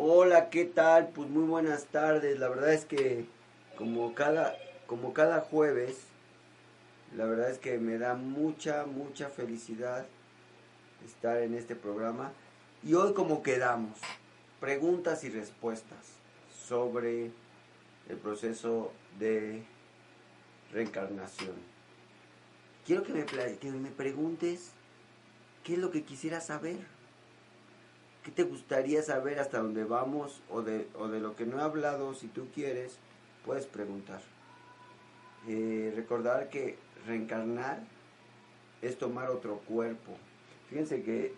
Hola, ¿qué tal? Pues muy buenas tardes. La verdad es que como cada, como cada jueves, la verdad es que me da mucha, mucha felicidad estar en este programa. Y hoy como quedamos, preguntas y respuestas sobre el proceso de reencarnación. Quiero que me, que me preguntes qué es lo que quisiera saber. ¿Qué te gustaría saber hasta dónde vamos o de, o de lo que no he hablado? Si tú quieres, puedes preguntar. Eh, recordar que reencarnar es tomar otro cuerpo. Fíjense que,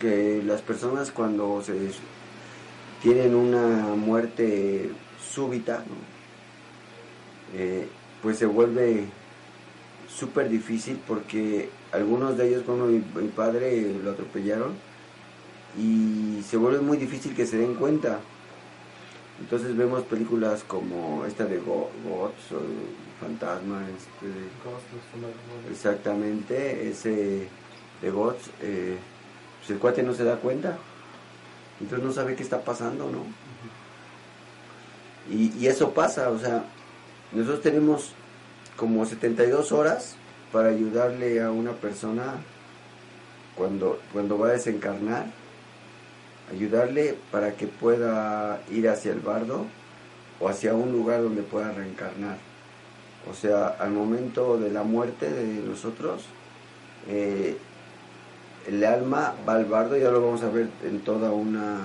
que, las personas cuando se tienen una muerte súbita, eh, pues se vuelve súper difícil porque algunos de ellos, como mi padre, lo atropellaron y se vuelve muy difícil que se den cuenta. Entonces vemos películas como esta de Gods o Fantasma, este exactamente, ese de Gods, eh, pues el cuate no se da cuenta, entonces no sabe qué está pasando, ¿no? y, y eso pasa, o sea, nosotros tenemos como 72 horas para ayudarle a una persona cuando, cuando va a desencarnar ayudarle para que pueda ir hacia el bardo o hacia un lugar donde pueda reencarnar. O sea, al momento de la muerte de nosotros, eh, el alma va al bardo, ya lo vamos a ver en toda una,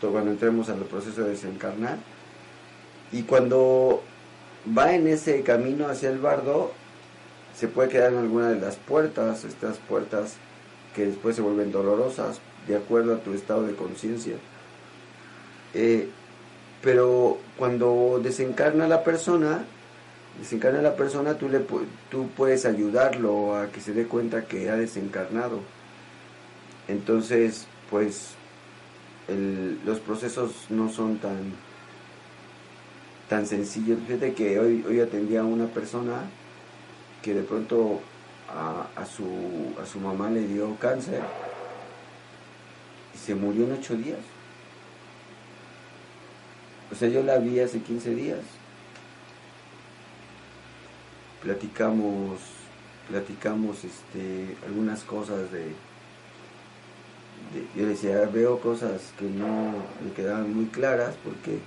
cuando entremos al proceso de desencarnar. Y cuando va en ese camino hacia el bardo, se puede quedar en alguna de las puertas, estas puertas que después se vuelven dolorosas de acuerdo a tu estado de conciencia. Eh, pero cuando desencarna la persona, desencarna la persona, tú, le, tú puedes ayudarlo a que se dé cuenta que ha desencarnado. Entonces, pues los procesos no son tan, tan sencillos. Fíjate que hoy, hoy atendí a una persona que de pronto a, su, a su mamá le dio cáncer se murió en ocho días. O sea, yo la vi hace 15 días. Platicamos, platicamos este, algunas cosas de, Yo decía, veo cosas que no me quedaban muy claras porque...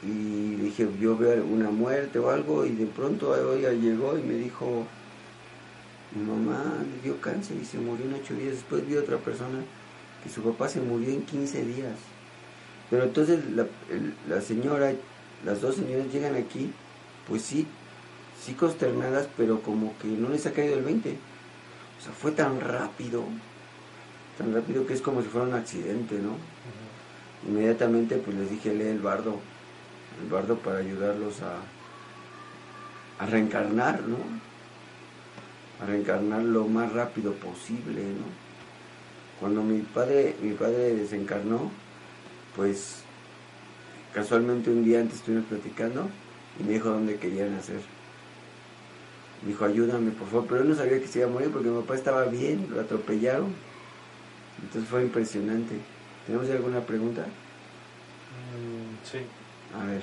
Y dije, yo veo alguna muerte o algo y de pronto ella llegó y me dijo, mi mamá le dio cáncer y se murió en ocho días. Después vi a otra persona que su papá se murió en 15 días. Pero entonces la, señora, las dos señoras llegan aquí, pues sí, sí consternadas, pero como que no les ha caído el 20. O sea, fue tan rápido, tan rápido que es como si fuera un accidente, ¿no? Inmediatamente pues les dije, lee el bardo, el bardo para ayudarlos a, a reencarnar, ¿no? A reencarnar lo más rápido posible, ¿no? Cuando mi padre, mi padre desencarnó, pues casualmente un día antes estuvimos platicando y me dijo dónde querían hacer. Me dijo, ayúdame por favor, pero él no sabía que se iba a morir porque mi papá estaba bien, lo atropellaron. Entonces fue impresionante. ¿Tenemos alguna pregunta? Mm, sí. A ver.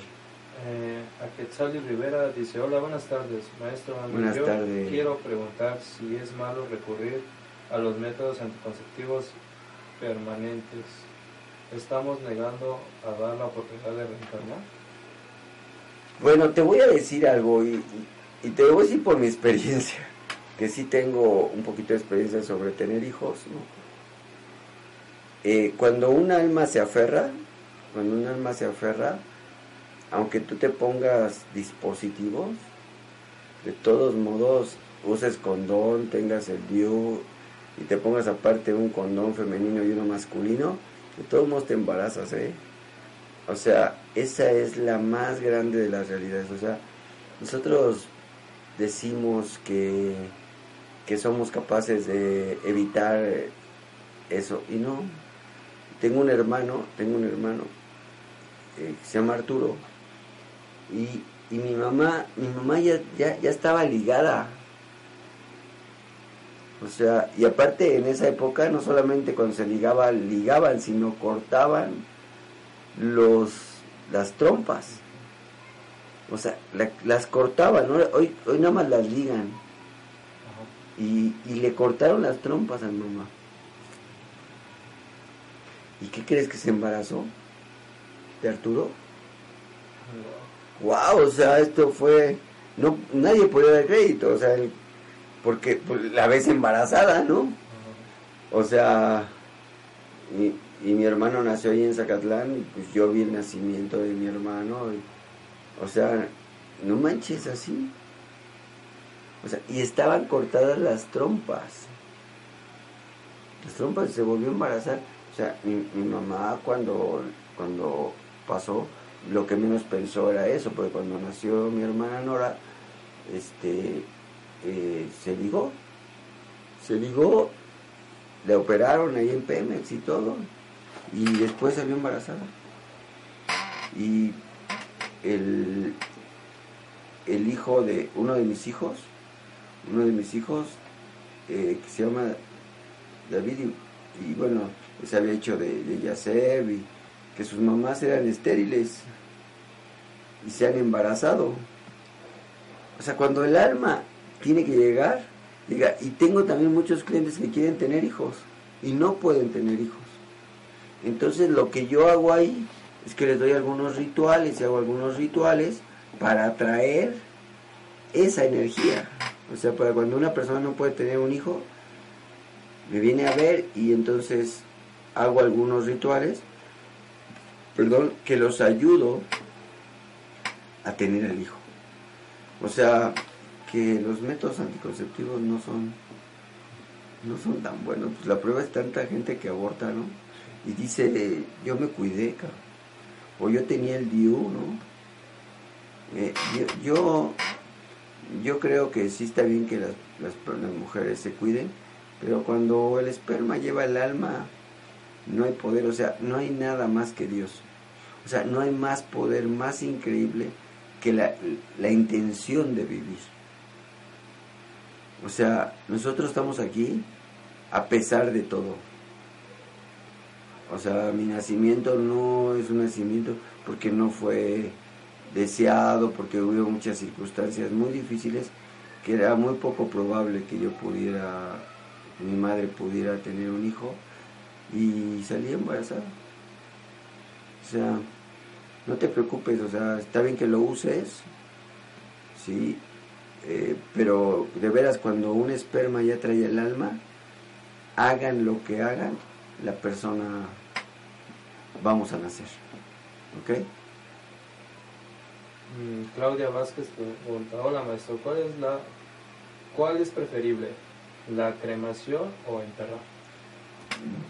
Eh, a Rivera dice, hola, buenas tardes, maestro. Buenas Yo tardes. Quiero preguntar si es malo recurrir a los métodos anticonceptivos permanentes, ¿estamos negando a dar la oportunidad de reencarnar? Bueno, te voy a decir algo y, te voy a decir por mi experiencia, que sí tengo un poquito de experiencia sobre tener hijos. Eh, cuando un alma se aferra, cuando un alma se aferra, aunque tú te pongas dispositivos, de todos modos uses condón, tengas el view, y te pongas aparte un condón femenino y uno masculino, de todos modos te embarazas, ¿eh? O sea, esa es la más grande de las realidades. O sea, nosotros decimos que, que somos capaces de evitar eso y no. Tengo un hermano, tengo un hermano eh, que se llama Arturo y, mi mamá, mi mamá ya, ya, ya estaba ligada O sea, y aparte en esa época no solamente cuando se ligaba, ligaban, sino cortaban los las trompas. O sea, las cortaban, hoy, hoy nada más las ligan. Y, y le cortaron las trompas a mi mamá. ¿Y qué crees que se embarazó? ¿De Arturo? Wow, o sea, esto fue no nadie podía dar crédito, o sea, porque pues, la ves embarazada, ¿no? O sea, y, mi hermano nació ahí en Zacatlán y pues yo vi el nacimiento de mi hermano, o sea, no manches así. O sea, y estaban cortadas las trompas. Las trompas se volvió a embarazar. O sea, mi, mamá cuando, cuando pasó, lo que menos pensó era eso, porque cuando nació mi hermana Nora, este, eh, se ligó, se ligó, le operaron ahí en Pemex y todo, y después salió embarazada. Y el, el hijo de uno de mis hijos, uno de mis hijos, eh, que se llama David, y, bueno, se había hecho de, de y que sus mamás eran estériles y se han embarazado. O sea, cuando el alma tiene que llegar, llega. Y tengo también muchos clientes que quieren tener hijos y no pueden tener hijos. Entonces lo que yo hago ahí es que les doy algunos rituales y hago algunos rituales para atraer esa energía. O sea, para cuando una persona no puede tener un hijo, me viene a ver y entonces hago algunos rituales, perdón, que los ayudo a tener el hijo. O sea, que los métodos anticonceptivos no son no son tan buenos. Pues la prueba es tanta gente que aborta, ¿no? Y dice, yo me cuidé, cabrón. O yo tenía el DIU, ¿no? Eh, yo, yo, creo que sí está bien que las, las, las mujeres se cuiden, pero cuando el esperma lleva el alma, no hay poder, o sea, no hay nada más que Dios. O sea, no hay más poder más increíble que la, la intención de vivir. O sea, nosotros estamos aquí a pesar de todo. O sea, mi nacimiento no es un nacimiento porque no fue deseado, porque hubo muchas circunstancias muy difíciles que era muy poco probable que yo pudiera, mi madre pudiera tener un hijo y salí embarazada. O sea, no te preocupes, o sea, está bien que lo uses, sí, eh, pero de veras cuando un esperma ya trae el alma, hagan lo que hagan, la persona vamos a nacer, ¿ok? Mm, Claudia Vázquez pregunta, hola maestro, ¿cuál es la, cuál es preferible, la cremación o enterrar?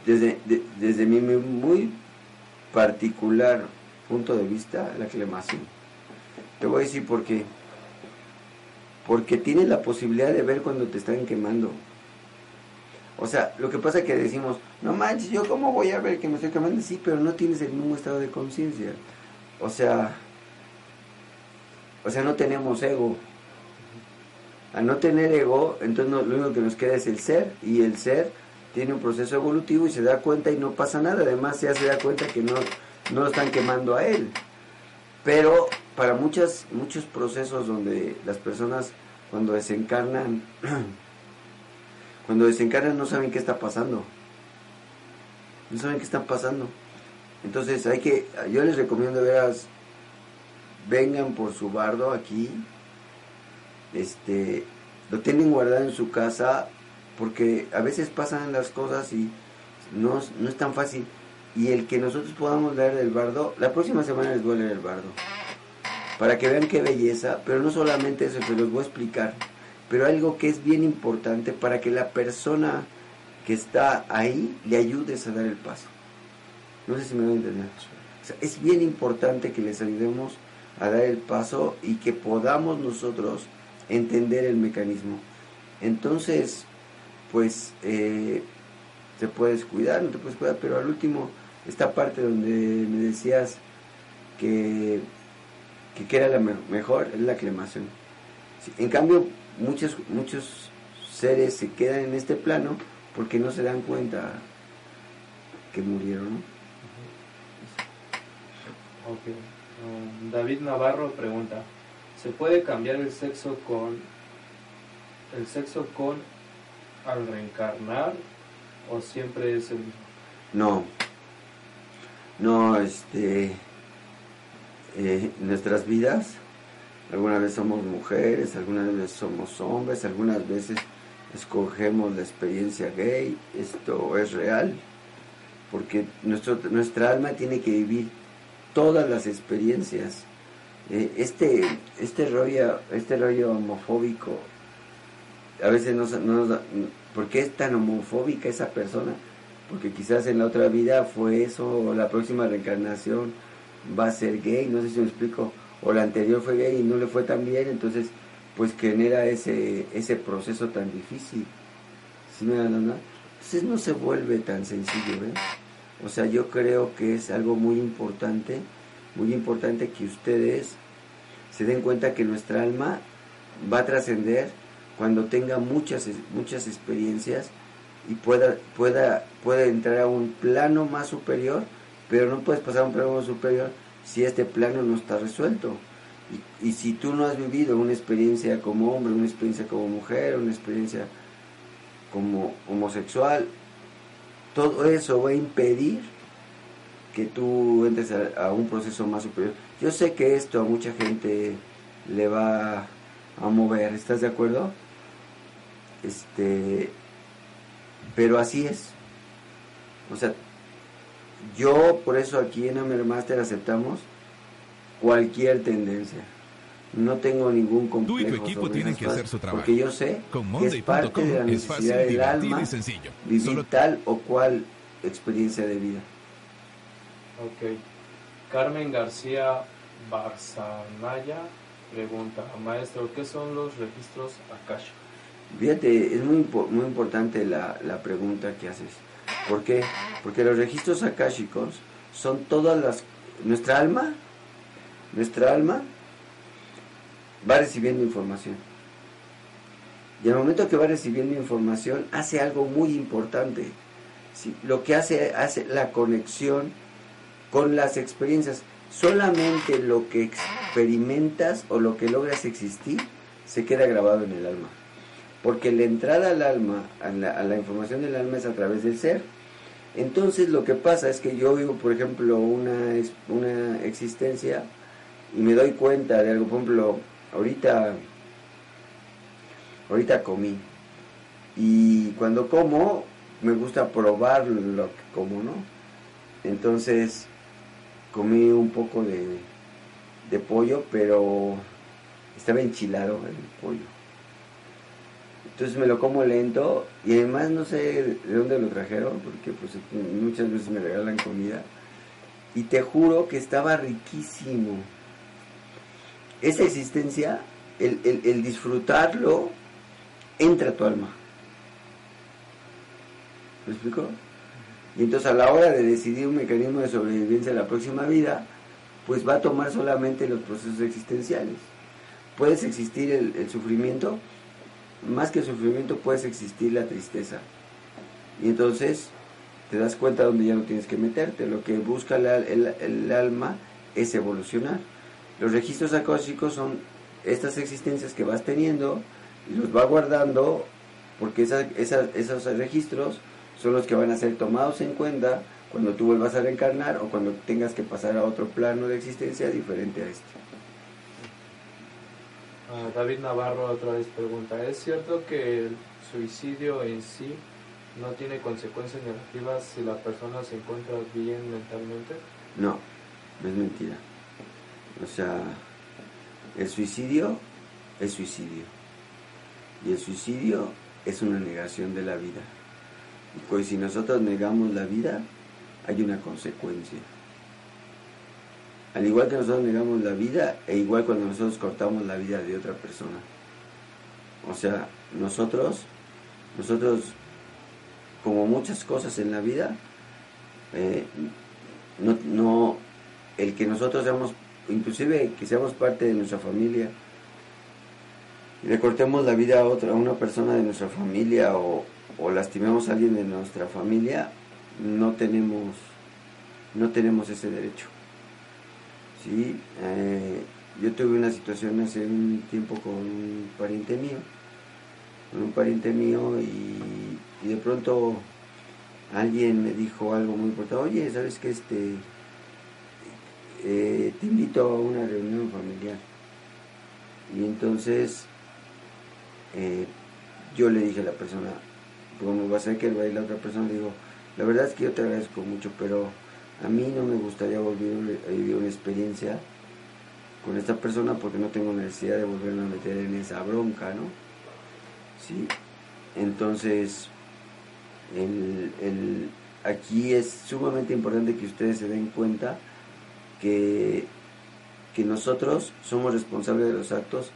Desde, desde mi muy particular punto de vista la cremación. Te voy a decir por qué. Porque tienes la posibilidad de ver cuando te están quemando. O sea, lo que pasa es que decimos, no manches, yo cómo voy a ver que me estoy quemando, sí, pero no tienes el mismo estado de conciencia. O sea, o sea, no tenemos ego. Al no tener ego, entonces lo único que nos queda es el ser, y el ser tiene un proceso evolutivo y se da cuenta y no pasa nada. Además, ya se da cuenta que no, no lo están quemando a él. Pero para muchas, muchos procesos donde las personas cuando desencarnan, cuando desencarnan no saben qué está pasando. No saben qué está pasando. Entonces hay que, yo les recomiendo veras, vengan por su bardo aquí, este, lo tienen guardado en su casa, porque a veces pasan las cosas y no, no es tan fácil y el que nosotros podamos leer el bardo, la próxima semana les voy a leer el bardo, para que vean qué belleza, pero no solamente eso, se los voy a explicar, pero algo que es bien importante para que la persona que está ahí le ayudes a dar el paso. No sé si me voy a entender. es bien importante que les ayudemos a dar el paso y que podamos nosotros entender el mecanismo. Entonces, pues, eh, te puedes cuidar, no te puedes cuidar, pero al último esta parte donde me decías que, que, era la mejor, es la aclamación. en cambio, muchos, muchos seres se quedan en este plano porque no se dan cuenta que murieron. Um, David Navarro pregunta, ¿se puede cambiar el sexo con el sexo con al reencarnar o siempre es el mismo? No, no, este, eh, nuestras vidas, algunas veces somos mujeres, algunas veces somos hombres, algunas veces escogemos la experiencia gay, esto es real, porque nuestro, nuestra alma tiene que vivir todas las experiencias. Eh, este, este, rollo, este rollo homofóbico, a veces no da, ¿por qué es tan homofóbica esa persona? Porque quizás en la otra vida fue eso, la próxima reencarnación va a ser gay, no sé si me explico, o la anterior fue gay y no le fue tan bien, entonces pues genera ese, ese proceso tan difícil. ¿Sí me dan Entonces no se vuelve tan sencillo, ¿eh? O sea, yo creo que es algo muy importante, muy importante que ustedes se den cuenta que nuestra alma va a trascender cuando tenga muchas, muchas experiencias y pueda, pueda, pueda entrar a un plano más superior, pero no puedes pasar a un plano superior si este plano no está resuelto. Y, y, si tú no has vivido una experiencia como hombre, una experiencia como mujer, una experiencia como homosexual, todo eso va a impedir que tú entres a, a, un proceso más superior. Yo sé que esto a mucha gente le va a mover, ¿estás de acuerdo? Este, pero así es. O sea, yo por eso aquí en Amer Master aceptamos cualquier tendencia. No tengo ningún complejo Tú y tu equipo tienen que hacer su trabajo. Porque yo sé Con que es parte de la fácil, necesidad del alma y sencillo. vivir Solo tal o cual experiencia de vida. Ok. Carmen García Barzanaya pregunta, maestro, ¿qué son los registros Akasha? Fíjate, es muy, muy importante la, la pregunta que haces. ¿Por qué? Porque los registros akáshicos son todas las... Nuestra alma, nuestra alma va recibiendo información. Y al momento que va recibiendo información, hace algo muy importante. Lo que hace, hace la conexión con las experiencias. Solamente lo que experimentas o lo que logras existir se queda grabado en el alma. Porque la entrada al alma, a la, información del alma es a través del ser. Entonces lo que pasa es que yo vivo, por ejemplo, una, una existencia y me doy cuenta de algo, por ejemplo, ahorita, ahorita comí. Y cuando como, me gusta probar lo que como, ¿no? Entonces, comí un poco de, de pollo, pero estaba enchilado el pollo. Entonces me lo como lento y además no sé de dónde lo trajeron, porque pues muchas veces me regalan comida. Y te juro que estaba riquísimo. Esa existencia, el, el- disfrutarlo, entra a tu alma. ¿Me explico? Y entonces a la hora de decidir un mecanismo de sobrevivencia en la próxima vida, pues va a tomar solamente los procesos existenciales. Puedes existir el sufrimiento, más que el sufrimiento puedes existir la tristeza. Y entonces te das cuenta donde ya no tienes que meterte. Lo que busca el, el alma es evolucionar. Los registros acósticos son estas existencias que vas teniendo y los va guardando porque esos registros son los que van a ser tomados en cuenta cuando tú vuelvas a reencarnar o cuando tengas que pasar a otro plano de existencia diferente a este. Ah, David Navarro otra vez pregunta, ¿es cierto que el suicidio en sí no tiene consecuencias negativas si la persona se encuentra bien mentalmente? No, no es mentira. O sea, el suicidio es suicidio. Y el suicidio es una negación de la vida. Y pues si nosotros negamos la vida, hay una consecuencia. Al igual que nosotros negamos la vida, e igual cuando nosotros cortamos la vida de otra persona. O sea, nosotros, nosotros, como muchas cosas en la vida, eh, no, el que nosotros seamos, inclusive que seamos parte de nuestra familia, y le cortemos la vida a otra, a una persona de nuestra familia o, o lastimemos a alguien de nuestra familia, no tenemos, no tenemos ese derecho. ¿Sí? Eh, yo tuve una situación hace un tiempo con un pariente mío, con un pariente mío y, de pronto alguien me dijo algo muy importante, oye, ¿sabes qué? Este, eh, te invito a una reunión familiar. Y entonces eh, yo le dije a la persona, como va a ser que va a la otra persona, le digo, la verdad es que yo te agradezco mucho, pero a mí no me gustaría volver a vivir una experiencia con esta persona porque no tengo necesidad de volverme a meter en esa bronca, ¿no? Sí. Entonces, el, aquí es sumamente importante que ustedes se den cuenta que, que nosotros somos responsables de los actos,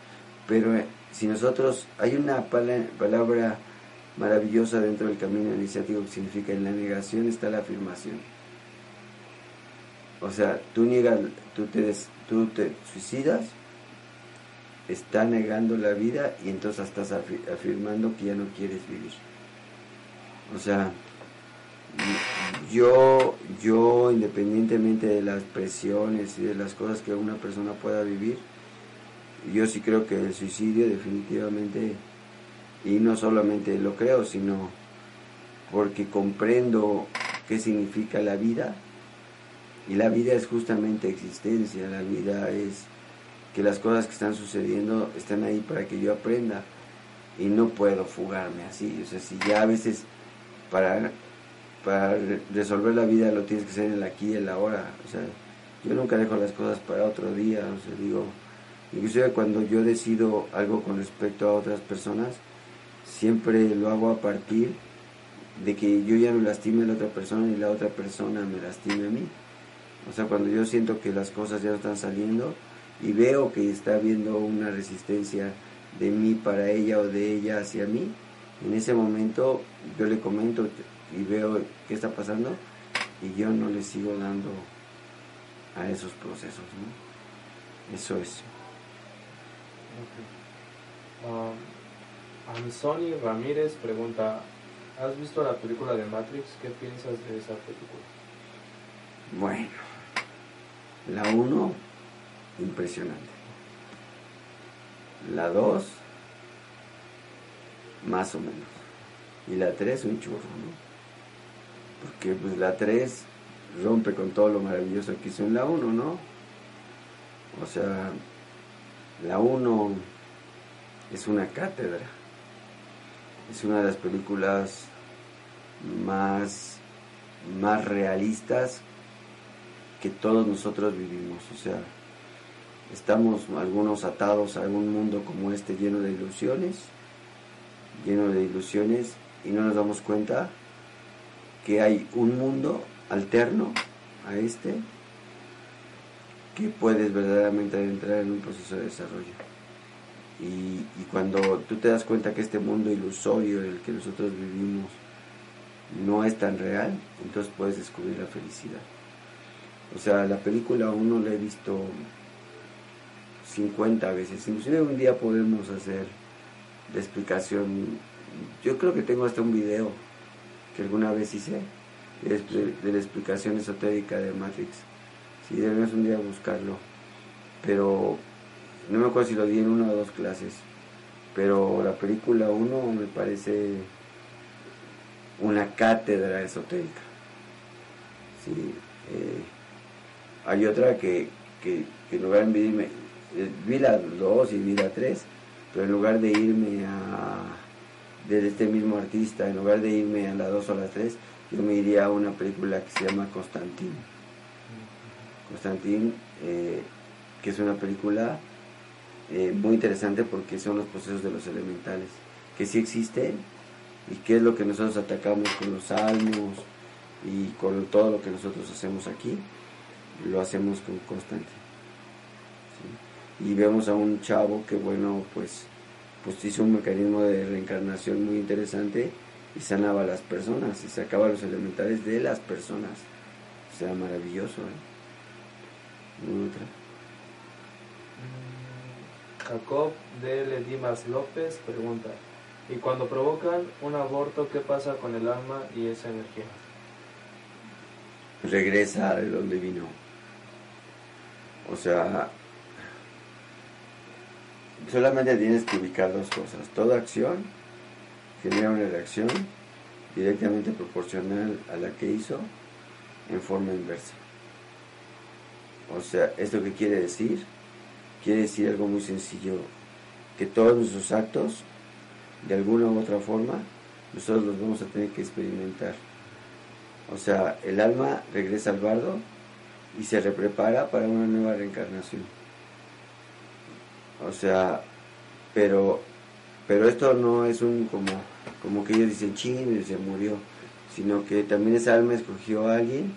pero eh, si nosotros, hay una palabra maravillosa dentro del camino iniciático que significa en la negación está la afirmación. O sea, tú niegas, tú te, tú te suicidas, está negando la vida y entonces estás afirmando que ya no quieres vivir. O sea, yo, yo independientemente de las presiones y de las cosas que una persona pueda vivir, yo sí creo que el suicidio definitivamente, y no solamente lo creo, sino porque comprendo qué significa la vida, y la vida es justamente existencia, la vida es que las cosas que están sucediendo están ahí para que yo aprenda y no puedo fugarme así, o sea, si ya a veces para, para resolver la vida lo tienes que hacer en el aquí y en la ahora. O sea, yo nunca dejo las cosas para otro día. O sea, digo, inclusive cuando yo decido algo con respecto a otras personas, siempre lo hago a partir de que yo ya no lastime a la otra persona y la otra persona me lastime a mí. O sea, cuando yo siento que las cosas ya están saliendo y veo que está habiendo una resistencia de mí para ella o de ella hacia mí, en ese momento yo le comento y veo qué está pasando y yo no le sigo dando a esos procesos. Eso es. Okay. Um, Ramírez pregunta, ¿has visto la película de Matrix? ¿Qué piensas de esa película? Bueno, la 1, impresionante. La 2, más o menos. Y la 3 un churro, ¿no? Porque pues la 3 rompe con todo lo maravilloso que hizo en la 1, ¿no? O sea, la 1 es una cátedra. Es una de las películas más, más realistas que todos nosotros vivimos. O sea, estamos algunos atados a un mundo como este lleno de ilusiones lleno de ilusiones y no nos damos cuenta que hay un mundo alterno a este que puedes verdaderamente entrar en un proceso de desarrollo. Y, cuando tú te das cuenta que este mundo ilusorio en el que nosotros vivimos no es tan real, entonces puedes descubrir la felicidad. O sea, la película uno la he visto 50 veces, inclusive un día podemos hacer de explicación. Yo creo que tengo hasta un video que alguna vez hice de, la explicación esotérica de Matrix. Si sí, debemos un día buscarlo. Pero no me acuerdo si lo di en una o dos clases. Pero la película 1 me parece una cátedra esotérica. Sí, eh, hay otra que, que, en lugar de vi, eh, vi la 2 y vi la 3 pero en lugar de irme a de este mismo artista, en lugar de irme a las 2 o las 3, yo me iría a una película que se llama Constantín. Constantín, eh, que es una película eh, muy interesante porque son los procesos de los elementales, que sí existen y que es lo que nosotros atacamos con los salmos y con todo lo que nosotros hacemos aquí, lo hacemos con Constantín y vemos a un chavo que bueno pues pues hizo un mecanismo de reencarnación muy interesante y sanaba a las personas y sacaba los elementales de las personas o sea maravilloso ¿eh? otra Jacob de Ledimas López pregunta, ¿y cuando provocan un aborto qué pasa con el alma y esa energía? Regresa de donde vino. O sea, solamente tienes que ubicar dos cosas. Toda acción genera una reacción directamente proporcional a la que hizo en forma inversa. O sea, ¿esto qué quiere decir? Quiere decir algo muy sencillo, que todos nuestros actos, de alguna u otra forma, nosotros los vamos a tener que experimentar. O sea, el alma regresa al bardo y se reprepara para una nueva reencarnación. O sea, pero, pero esto no es un como, como que ellos dicen ching y se murió, sino que también esa alma escogió a alguien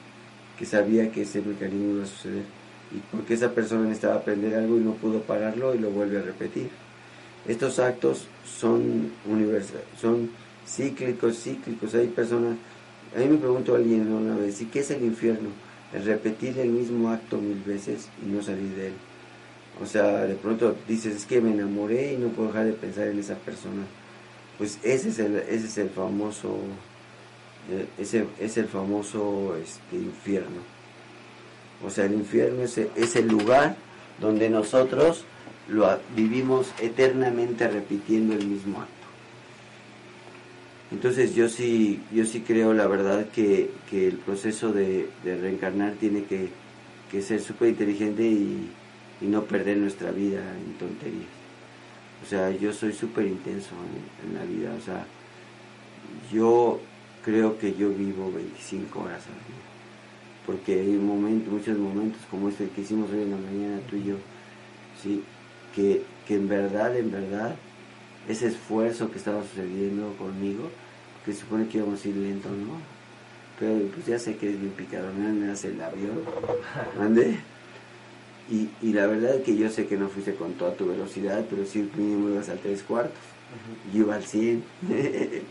que sabía que ese mecanismo iba a suceder y porque esa persona necesitaba aprender algo y no pudo pararlo y lo vuelve a repetir. Estos actos son universales, son cíclicos, cíclicos. Hay personas, a mí me preguntó alguien una vez, ¿y qué es el infierno? Repetir el mismo acto mil veces y no salir de él. O sea, de pronto dices, es que me enamoré y no puedo dejar de pensar en esa persona. Pues ese es el, ese es el famoso, eh, ese es el famoso este, infierno. O sea, el infierno es, es el lugar donde nosotros lo vivimos eternamente repitiendo el mismo acto. Entonces yo sí, yo sí creo la verdad que, el proceso de, reencarnar tiene que, ser súper inteligente y, no perder nuestra vida en tonterías. O sea, yo soy súper intenso en, en, la vida. O sea, yo creo que yo vivo 25 horas al día porque hay momentos, muchos momentos como este que hicimos hoy en la mañana tú y yo, ¿sí? que, en verdad, en verdad, ese esfuerzo que estaba sucediendo conmigo, que supone que íbamos a ir lento, ¿no? Pero pues ya sé que es bien picado, me hace el avión, ¿mande? Y, y, la verdad es que yo sé que no fuiste con toda tu velocidad, pero sí mínimo ibas al tres cuartos, y yo iba al 100.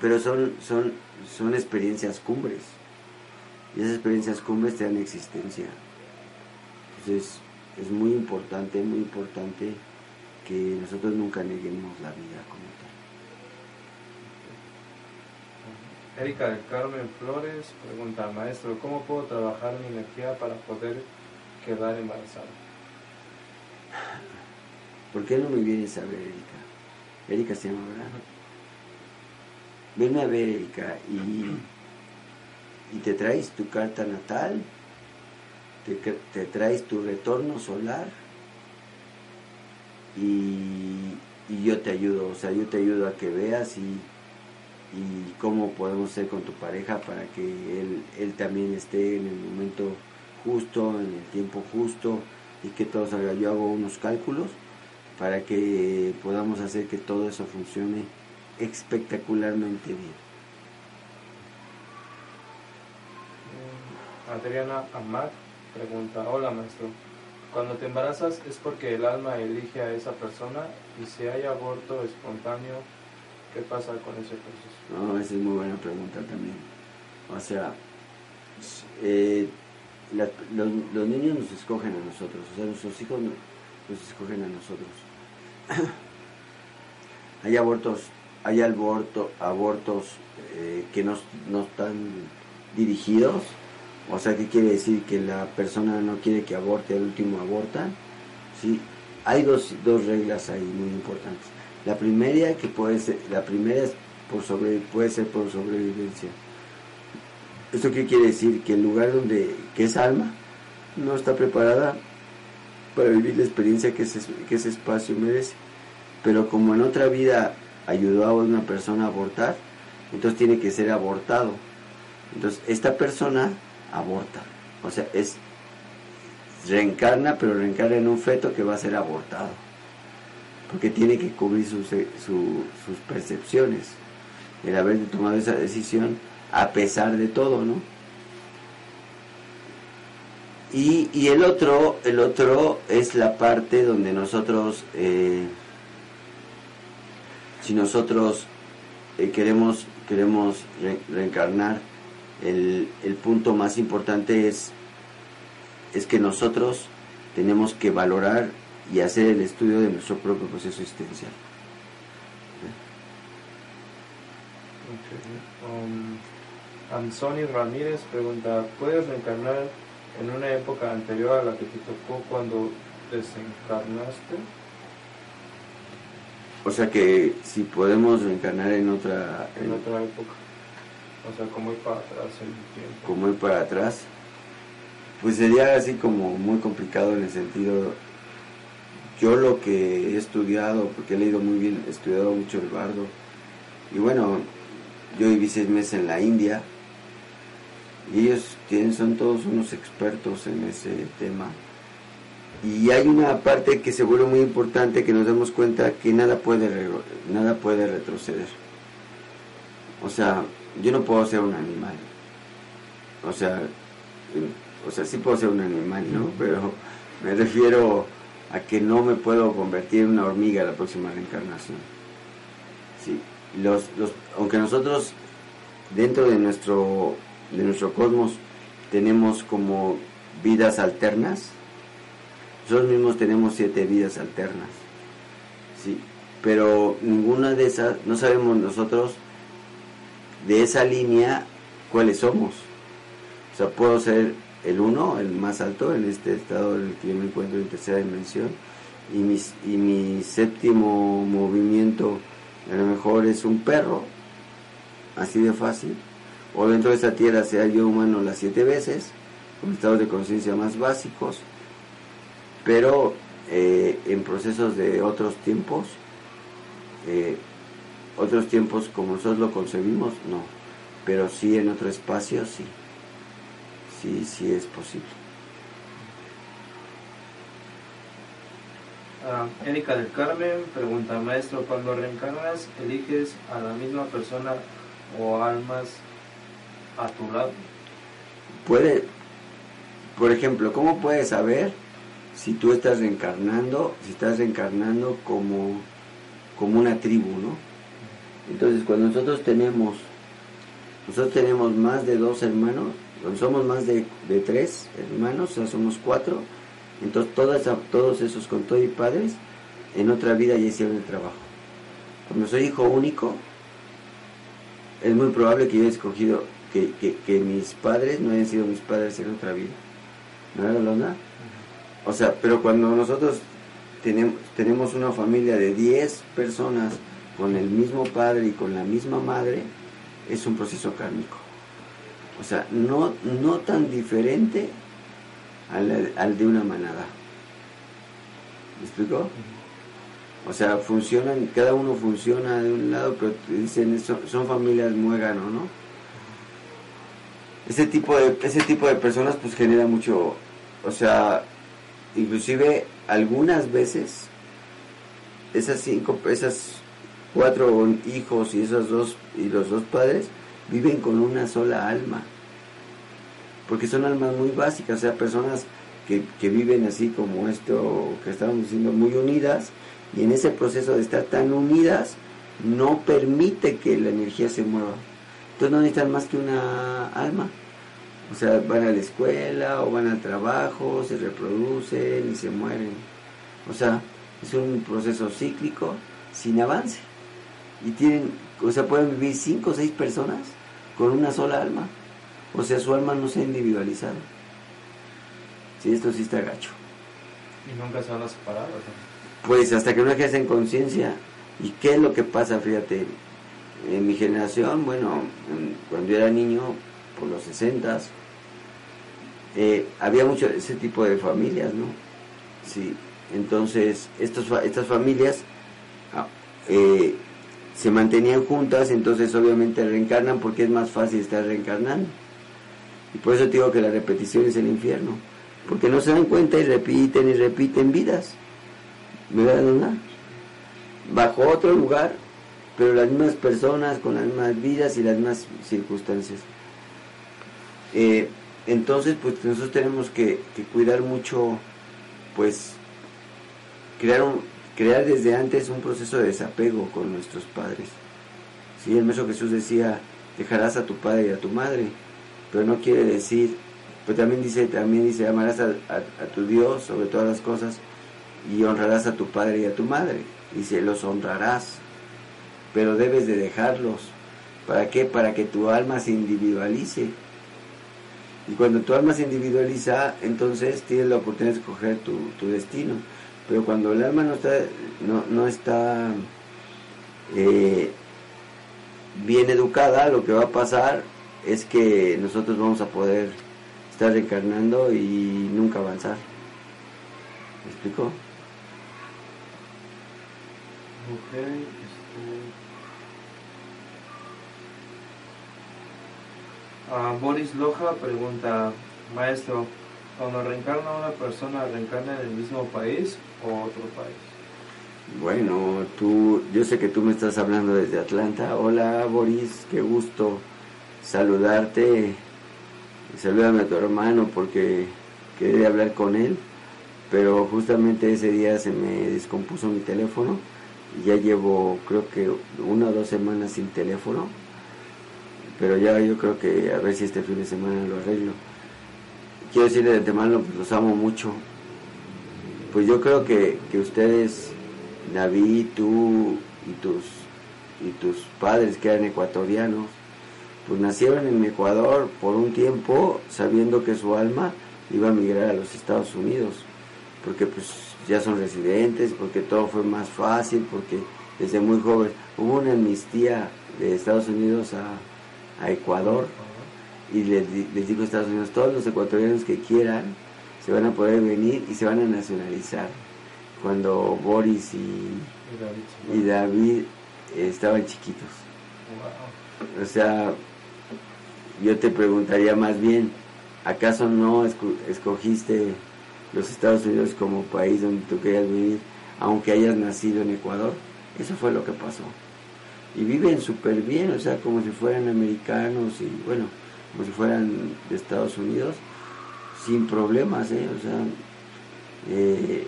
pero son, son, son experiencias cumbres. Y esas experiencias cumbres te dan existencia. Entonces es muy importante, muy importante que nosotros nunca neguemos la vida como tal. Erika del Carmen Flores pregunta, maestro, ¿cómo puedo trabajar mi energía para poder quedar embarazada? ¿Por qué no me vienes a ver, Erika? Erika se llama, ¿verdad? Venme a ver, Erika, y, y te traes tu carta natal, te, traes tu retorno solar y, yo te ayudo, o sea, yo te ayudo a que veas y, y cómo podemos ser con tu pareja para que él, él también esté en el momento justo, en el tiempo justo y que todo salga. Yo hago unos cálculos para que podamos hacer que todo eso funcione espectacularmente bien. Mm, Adriana Amat pregunta, hola maestro, cuando te embarazas es porque el alma elige a esa persona y si hay aborto espontáneo, ¿qué pasa con ese proceso? No, esa es muy buena pregunta también. O sea, eh, los, niños nos escogen a nosotros, o sea, nuestros hijos nos escogen a nosotros. hay abortos hay aborto, abortos eh, que no, están dirigidos, o sea, ¿qué quiere decir? Que la persona no quiere que aborte, al último aborta, ¿sí? Hay dos, dos reglas ahí muy importantes. La primera que puede ser, la primera es por sobre, puede ser por sobrevivencia. ¿Esto qué quiere decir? Que el lugar donde, que es alma, no está preparada para vivir la experiencia que que ese espacio merece. Pero como en otra vida ayudó a una persona a abortar, entonces tiene que ser abortado. Entonces esta persona aborta, o sea, es reencarna, pero reencarna en un feto que va a ser abortado, porque tiene que cubrir sus, sus percepciones, el haber tomado esa decisión a pesar de todo, ¿no? Y, y el otro, el otro es la parte donde nosotros eh, si nosotros eh, queremos, queremos reencarnar, el, punto más importante es, es que nosotros tenemos que valorar y hacer el estudio de nuestro propio proceso existencial. Okay. Um, Ramírez pregunta, ¿puedes reencarnar en una época anterior a la que te tocó cuando desencarnaste? O sea que si podemos reencarnar en otra... En, otra época. O sea, como ir para atrás el tiempo. Como ir para atrás. Pues sería así como muy complicado en el sentido... Yo lo que he estudiado, porque he leído muy bien, he estudiado mucho el bardo. Y bueno, yo viví seis meses en la India. Y ellos tienen, son todos unos expertos en ese tema y hay una parte que se vuelve muy importante que nos damos cuenta que nada puede nada puede retroceder o sea yo no puedo ser un animal. O sea o sea sí puedo ser un animal no pero me refiero a que no me puedo convertir en una hormiga la próxima reencarnación. Sí los, los aunque nosotros dentro de nuestro de nuestro cosmos tenemos como vidas alternas nosotros mismos tenemos siete vidas alternas, sí, pero ninguna de esas, no sabemos nosotros de esa línea cuáles somos. O sea, puedo ser el uno, el más alto, en este estado en el que me encuentro en tercera dimensión, y, mis, y mi séptimo movimiento a lo mejor es un perro, así de fácil, o dentro de esa tierra sea yo humano las siete veces, con estados de conciencia más básicos, pero eh, en procesos de otros tiempos, eh, otros tiempos como nosotros lo concebimos, no, pero sí en otro espacio, sí, sí, sí es posible. Ah, Erika del Carmen pregunta, maestro, cuando reencarnas, ¿eliges a la misma persona o almas a tu lado? Puede, por ejemplo, ¿cómo puedes saber? si tú estás reencarnando, si estás reencarnando como, como una tribu, ¿no? Entonces, cuando nosotros tenemos, nosotros tenemos más de dos hermanos, cuando somos más de, tres hermanos, o sea, somos cuatro, entonces todas, todos esos con todo y padres, en otra vida ya hicieron el trabajo. Cuando soy hijo único, es muy probable que yo haya escogido que, que, mis padres no hayan sido mis padres en otra vida. ¿No era Lona? O sea, pero cuando nosotros tenemos, tenemos una familia de 10 personas con el mismo padre y con la misma madre, es un proceso kármico. O sea, no, no tan diferente al, de una manada. ¿Me explico? O sea, funcionan, cada uno funciona de un lado, pero dicen, son, son familias muégano, ¿no? Ese tipo, de, ese tipo de personas pues genera mucho, o sea, inclusive algunas veces esas cinco, esas cuatro hijos y esos dos y los dos padres viven con una sola alma, porque son almas muy básicas, o sea, personas que, que viven así como esto que estamos diciendo, muy unidas, y en ese proceso de estar tan unidas, no permite que la energía se mueva. Entonces no necesitan más que una alma. O sea, van a la escuela o van al trabajo, se reproducen y se mueren. O sea, es un proceso cíclico sin avance. Y tienen, o sea, pueden vivir cinco o seis personas con una sola alma. O sea, su alma no se ha individualizado. Sí, esto sí está gacho. ¿Y nunca se van a separar? Pues hasta que no ejercen conciencia. ¿Y qué es lo que pasa? Fíjate, en mi generación, bueno, cuando yo era niño, por los sesentas, eh, había mucho ese tipo de familias, ¿no? Sí, entonces estos, estas familias ah, eh, se mantenían juntas, entonces obviamente reencarnan porque es más fácil estar reencarnando. Y por eso digo que la repetición es el infierno, porque no se dan cuenta y repiten y repiten vidas, ¿verdad, dona? Bajo otro lugar, pero las mismas personas con las mismas vidas y las mismas circunstancias. Eh, entonces, pues nosotros tenemos que, cuidar mucho, pues, crear, un, crear desde antes un proceso de desapego con nuestros padres. Sí, el Maestro Jesús decía, dejarás a tu padre y a tu madre, pero no quiere decir Pero también dice, también dice, amarás a, tu Dios sobre todas las cosas y honrarás a tu padre y a tu madre. Dice, los honrarás, pero debes de dejarlos. ¿Para qué? Para que tu alma se individualice. Y cuando tu alma se individualiza, entonces tienes la oportunidad de escoger tu destino. Pero cuando el alma no está, no, no está eh, bien educada, lo que va a pasar es que nosotros vamos a poder estar reencarnando y nunca avanzar. ¿Me explico? Este, ah, Boris Loja pregunta, maestro, cuando reencarna una persona, ¿reencarna en el mismo país o otro país? Bueno, tú, yo sé que tú me estás hablando desde Atlanta. Hola Boris, qué gusto saludarte. Salúdame a tu hermano porque quería hablar con él, pero justamente ese día se me descompuso mi teléfono ya llevo creo que una o dos semanas sin teléfono, pero ya yo creo que a ver si este fin de semana lo arreglo quiero decirle de antemano, pues los amo mucho. Pues yo creo que, ustedes, David, tú y tus, y tus padres que eran ecuatorianos, pues nacieron en Ecuador por un tiempo sabiendo que su alma iba a migrar a los Estados Unidos, porque pues ya son residentes, porque todo fue más fácil, porque desde muy joven hubo una amnistía de Estados Unidos a, a Ecuador y les, les digo a Estados Unidos, todos los ecuatorianos que quieran se van a poder venir y se van a nacionalizar. Cuando Boris y, y David estaban chiquitos. O sea, yo te preguntaría más bien, ¿acaso no escogiste los Estados Unidos como país donde tú querías vivir, aunque hayas nacido en Ecuador? Eso fue lo que pasó. Y viven súper bien, o sea, como si fueran americanos y bueno, como si fueran de Estados Unidos, sin problemas, ¿eh? O sea, eh,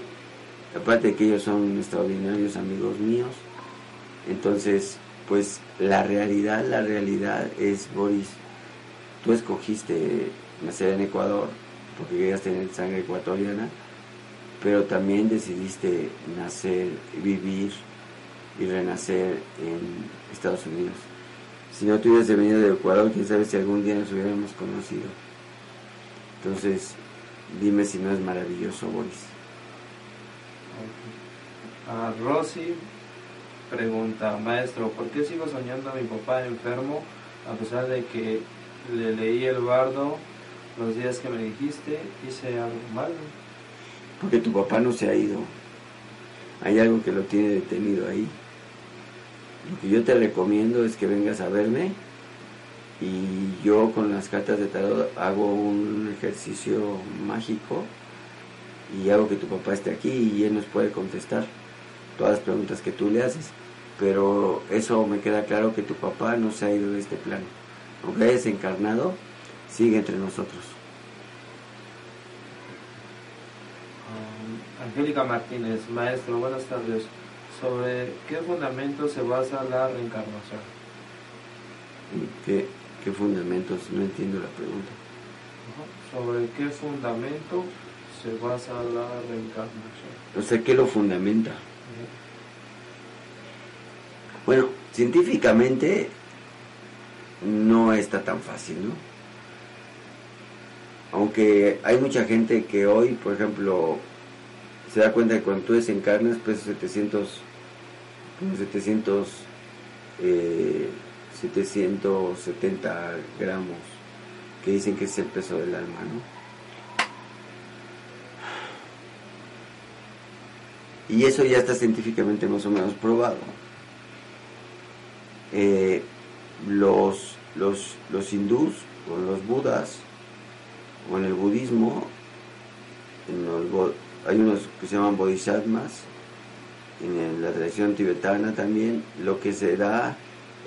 aparte de que ellos son extraordinarios amigos míos, entonces, pues la realidad, la realidad es, Boris, tú escogiste nacer en Ecuador porque querías tener sangre ecuatoriana, pero también decidiste nacer, vivir y renacer en Estados Unidos. Si no tuviese venido de Ecuador, quién sabe si algún día nos hubiéramos conocido. Entonces, dime si no es maravilloso, Boris. A Rosy pregunta, maestro, ¿por qué sigo soñando a mi papá enfermo a pesar de que le leí el bardo los días que me dijiste, hice algo malo? Porque tu papá no se ha ido. Hay algo que lo tiene detenido ahí. Lo que yo te recomiendo es que vengas a verme y yo con las cartas de tarot hago un ejercicio mágico y hago que tu papá esté aquí y él nos puede contestar todas las preguntas que tú le haces. Pero eso me queda claro que tu papá no se ha ido de este plano. Aunque hayas encarnado, sigue entre nosotros. Um, Angélica Martínez, maestro, buenas tardes sobre qué fundamento se basa la reencarnación. ¿Qué, qué fundamentos? No entiendo la pregunta. Sobre qué fundamento se basa la reencarnación. O sea, ¿qué lo fundamenta? Bueno, científicamente no está tan fácil, ¿no? Aunque hay mucha gente que hoy, por ejemplo, se da cuenta que cuando tú desencarnas pesas 700 700, 770 eh, gramos, que dicen que es el peso del alma, ¿no? Y eso ya está científicamente más o menos probado. Eh, los, los, los hindús o los budas o en el budismo hay unos que se llaman bodhisattvas en la tradición tibetana también, lo que se da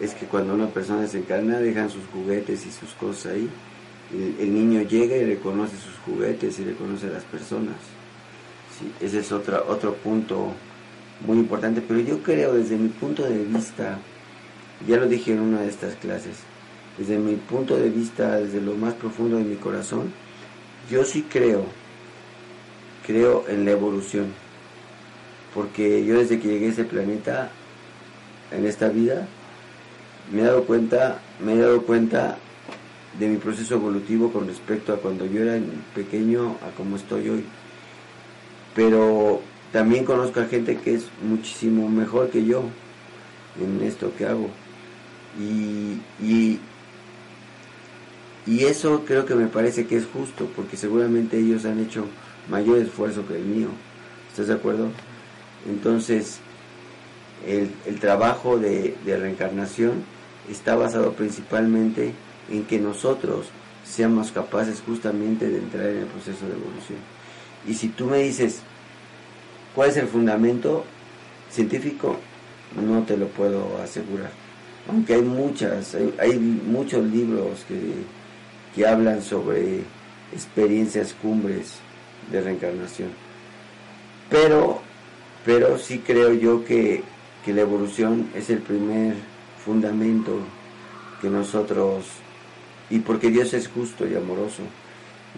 es que cuando una persona desencarna dejan sus juguetes y sus cosas ahí. El, niño llega y reconoce sus juguetes y reconoce a las personas. Ese es otro, otro punto muy importante, pero yo creo desde mi punto de vista, ya lo dije en una de estas clases, desde mi punto de vista, desde lo más profundo de mi corazón, yo sí creo, creo en la evolución, porque yo desde que llegué a ese planeta, en esta vida, me he dado cuenta, me he dado cuenta de mi proceso evolutivo con respecto a cuando yo era pequeño a cómo estoy hoy. Pero también conozco a gente que es muchísimo mejor que yo en esto que hago. Y, y, y eso creo que me parece que es justo, porque seguramente ellos han hecho mayor esfuerzo que el mío. ¿Estás de acuerdo? Entonces, el, trabajo de, de reencarnación está basado principalmente en que nosotros seamos capaces justamente de entrar en el proceso de evolución. Y si tú me dices, ¿cuál es el fundamento científico? No te lo puedo asegurar. Aunque hay muchas, hay, muchos libros que, que hablan sobre experiencias cumbres de reencarnación. Pero, pero sí creo yo que, que la evolución es el primer fundamento que nosotros y porque Dios es justo y amoroso.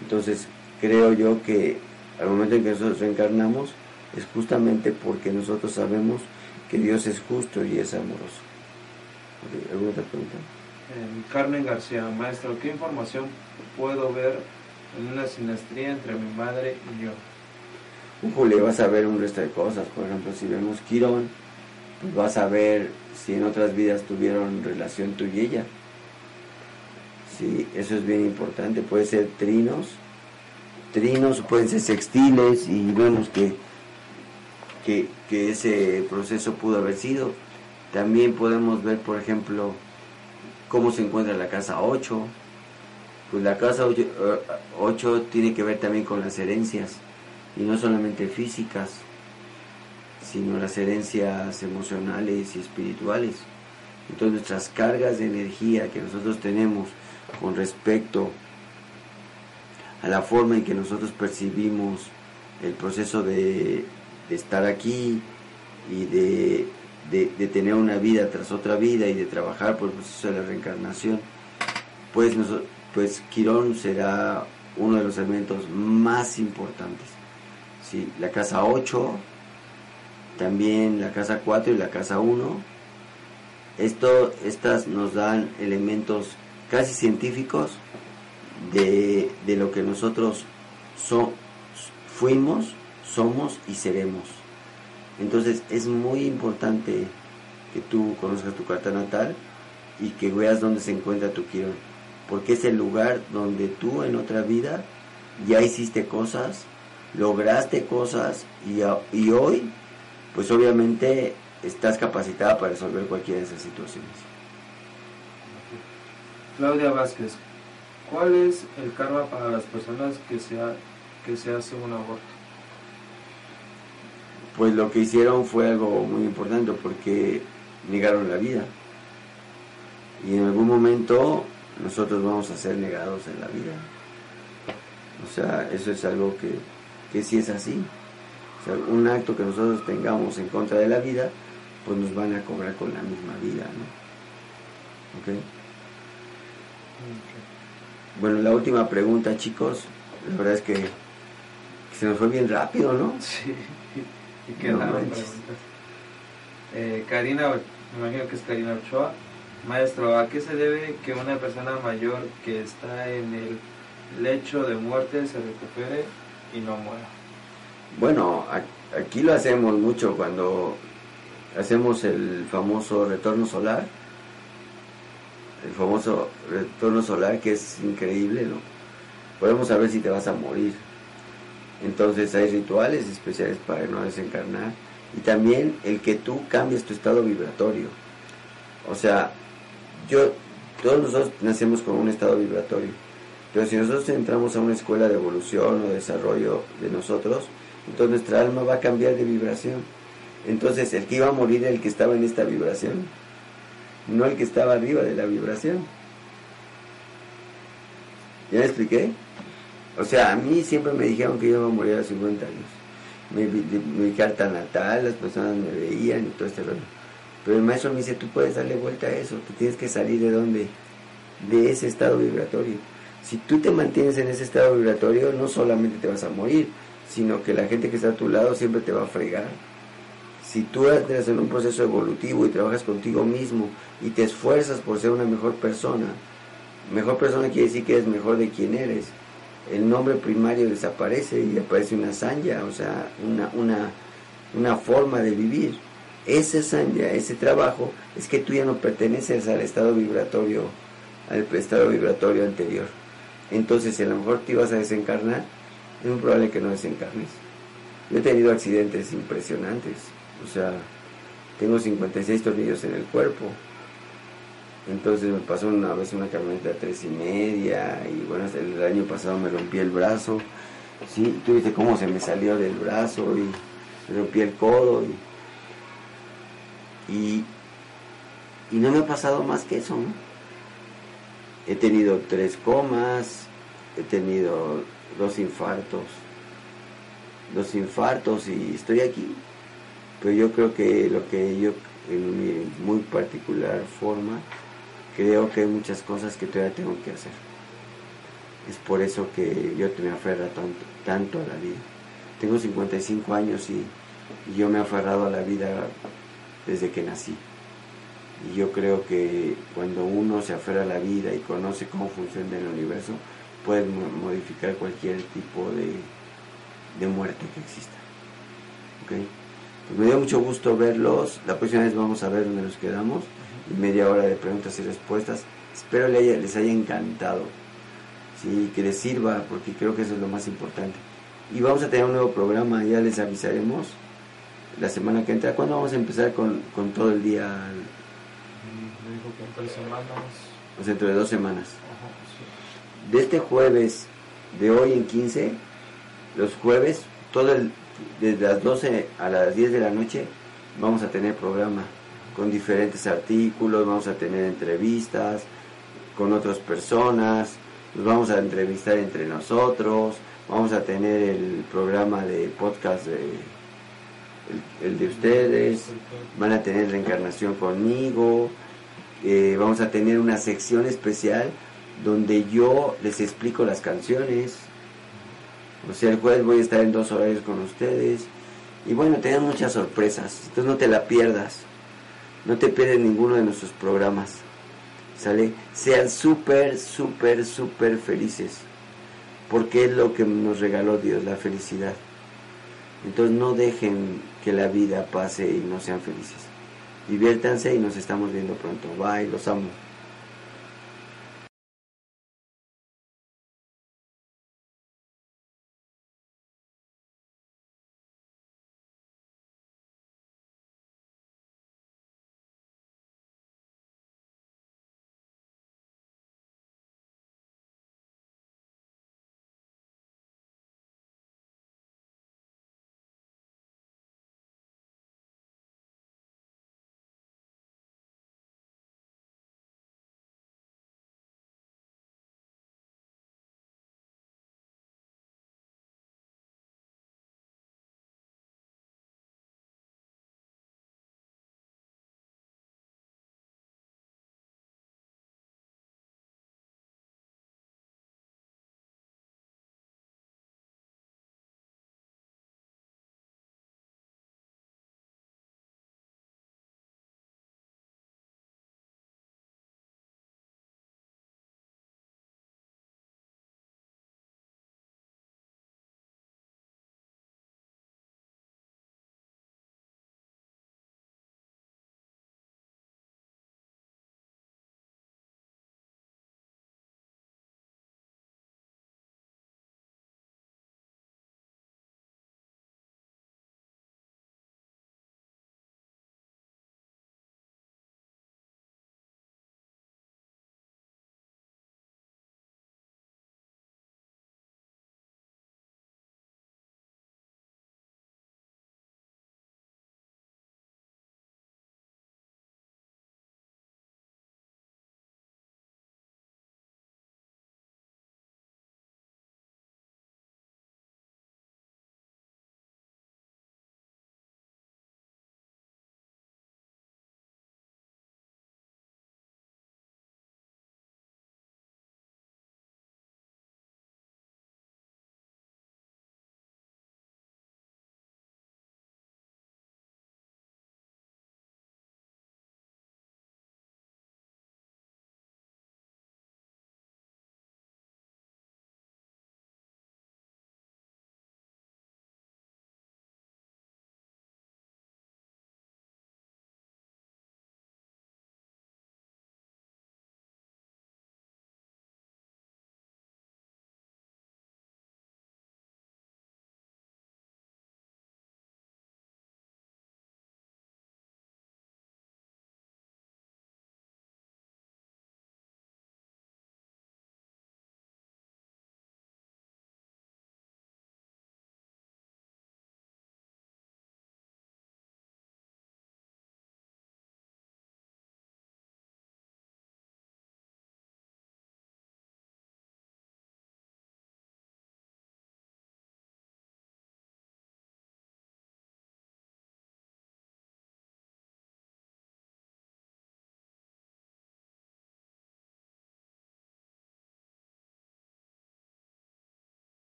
Entonces creo yo que al momento en que nosotros reencarnamos es justamente porque nosotros sabemos que Dios es justo y es amoroso. ¿Alguna otra pregunta? Carmen García, maestro, ¿qué información puedo ver en una sinastría entre mi madre y yo? Julio, vas a ver un resto de cosas. Por ejemplo, si vemos Quirón, pues vas a ver si en otras vidas tuvieron relación tú y ella. Sí, eso es bien importante. Puede ser trinos, trinos, pueden ser sextiles y vemos que, que, ese proceso pudo haber sido. También podemos ver, por ejemplo, cómo se encuentra la casa 8. Pues la casa 8, eh, tiene que ver también con las herencias, y no solamente físicas, sino las herencias emocionales y espirituales. Entonces nuestras cargas de energía que nosotros tenemos con respecto a la forma en que nosotros percibimos el proceso de, estar aquí y de, tener una vida tras otra vida y de trabajar por el proceso de la reencarnación, pues, pues Quirón será uno de los elementos más importantes. Sí, la casa 8, también la casa 4 y la casa 1, esto, estas nos dan elementos casi científicos de, lo que nosotros fuimos, somos y seremos. Entonces es muy importante que tú conozcas tu carta natal y que veas dónde se encuentra tu quirón, porque es el lugar donde tú en otra vida ya hiciste cosas, lograste cosas y, y hoy, pues obviamente estás capacitada para resolver cualquiera de esas situaciones. Claudia Vázquez, ¿cuál es el karma para las personas que se, que se hace un aborto? Pues lo que hicieron fue algo muy importante porque negaron la vida. Y en algún momento nosotros vamos a ser negados en la vida. O sea, eso es algo que, que sí es así. O sea, un acto que nosotros tengamos en contra de la vida, pues nos van a cobrar con la misma vida, ¿no? ¿Okay? Bueno, la última pregunta, chicos. La verdad es que, se nos fue bien rápido, ¿no? Sí, y quedaron preguntas. Eh, Karina, me imagino que es Karina Ochoa. Maestro, ¿a qué se debe que una persona mayor que está en el lecho de muerte se recupere y no muera? Bueno, aquí lo hacemos mucho cuando hacemos el famoso retorno solar el famoso retorno solar que es increíble, ¿no? Podemos saber si te vas a morir. Entonces hay rituales especiales para no desencarnar y también el que tú cambies tu estado vibratorio. O sea, yo, todos nosotros nacemos con un estado vibratorio, pero si nosotros entramos a una escuela de evolución o desarrollo de nosotros, entonces nuestra alma va a cambiar de vibración. Entonces el que iba a morir era el que estaba en esta vibración no el que estaba arriba de la vibración. ¿Ya me expliqué? O sea, a mí siempre me dijeron que yo iba a morir a 50 años. Mi, carta natal, las personas me veían y todo este rollo. Pero el maestro me dice, tú puedes darle vuelta a eso, tú tienes que salir de dónde? De ese estado vibratorio. Si tú te mantienes en ese estado vibratorio, no solamente te vas a morir, sino que la gente que está a tu lado siempre te va a fregar. Si tú entras en un proceso evolutivo y trabajas contigo mismo y te esfuerzas por ser una mejor persona, mejor persona quiere decir que eres mejor de quien eres. El nombre primario desaparece y aparece una sanya, o sea, una, una, una forma de vivir. Esa sanya, ese trabajo, es que tú ya no perteneces al estado vibratorio, al estado vibratorio anterior. Entonces, si a lo mejor te ibas a desencarnar, es muy probable que no desencarnes. Yo he tenido accidentes impresionantes, o sea, tengo 56 tornillos en el cuerpo. Entonces me pasó una vez una camioneta de tres y media y bueno, el año pasado me rompí el brazo. Sí, tú viste cómo se me salió del brazo y me rompí el codo y, y, y no me ha pasado más que eso, ¿no? He tenido tres comas, he tenido dos infartos, dos infartos y estoy aquí. Pero yo creo que lo que yo, en mi muy particular forma, creo que hay muchas cosas que todavía tengo que hacer. Es por eso que yo me aferro tanto, tanto a la vida. Tengo 55 años y, y yo me he aferrado a la vida desde que nací. Y yo creo que cuando uno se aferra a la vida y conoce cómo funciona el universo, puede modificar cualquier tipo de, muerte que exista. ¿Okay? Pues me dio mucho gusto verlos. La próxima vez vamos a ver dónde nos quedamos. Y media hora de preguntas y respuestas. Espero les haya encantado. ¿sí? Que les sirva, porque creo que eso es lo más importante. Y vamos a tener un nuevo programa, ya les avisaremos la semana que entra. ¿Cuándo vamos a empezar con, con todo el día? Tres semanas. Pues dentro de dos semanas. De este jueves, de hoy en 15, los jueves, todo el, desde las 12 a las 10 de la noche, vamos a tener programa con diferentes artículos, vamos a tener entrevistas con otras personas, nos vamos a entrevistar entre nosotros, vamos a tener el programa de podcast de, el de ustedes, van a tener la encarnación conmigo, eh, vamos a tener una sección especial donde yo les explico las canciones. O sea, el jueves voy a estar en dos horarios con ustedes. Y bueno, tengan muchas sorpresas. Entonces no te la pierdas. No te pierdas ninguno de nuestros programas. ¿Sale? Sean súper, súper, súper felices. Porque es lo que nos regaló Dios, la felicidad. Entonces no dejen que la vida pase y no sean felices. Diviértanse y nos estamos viendo pronto. Bye, los amo.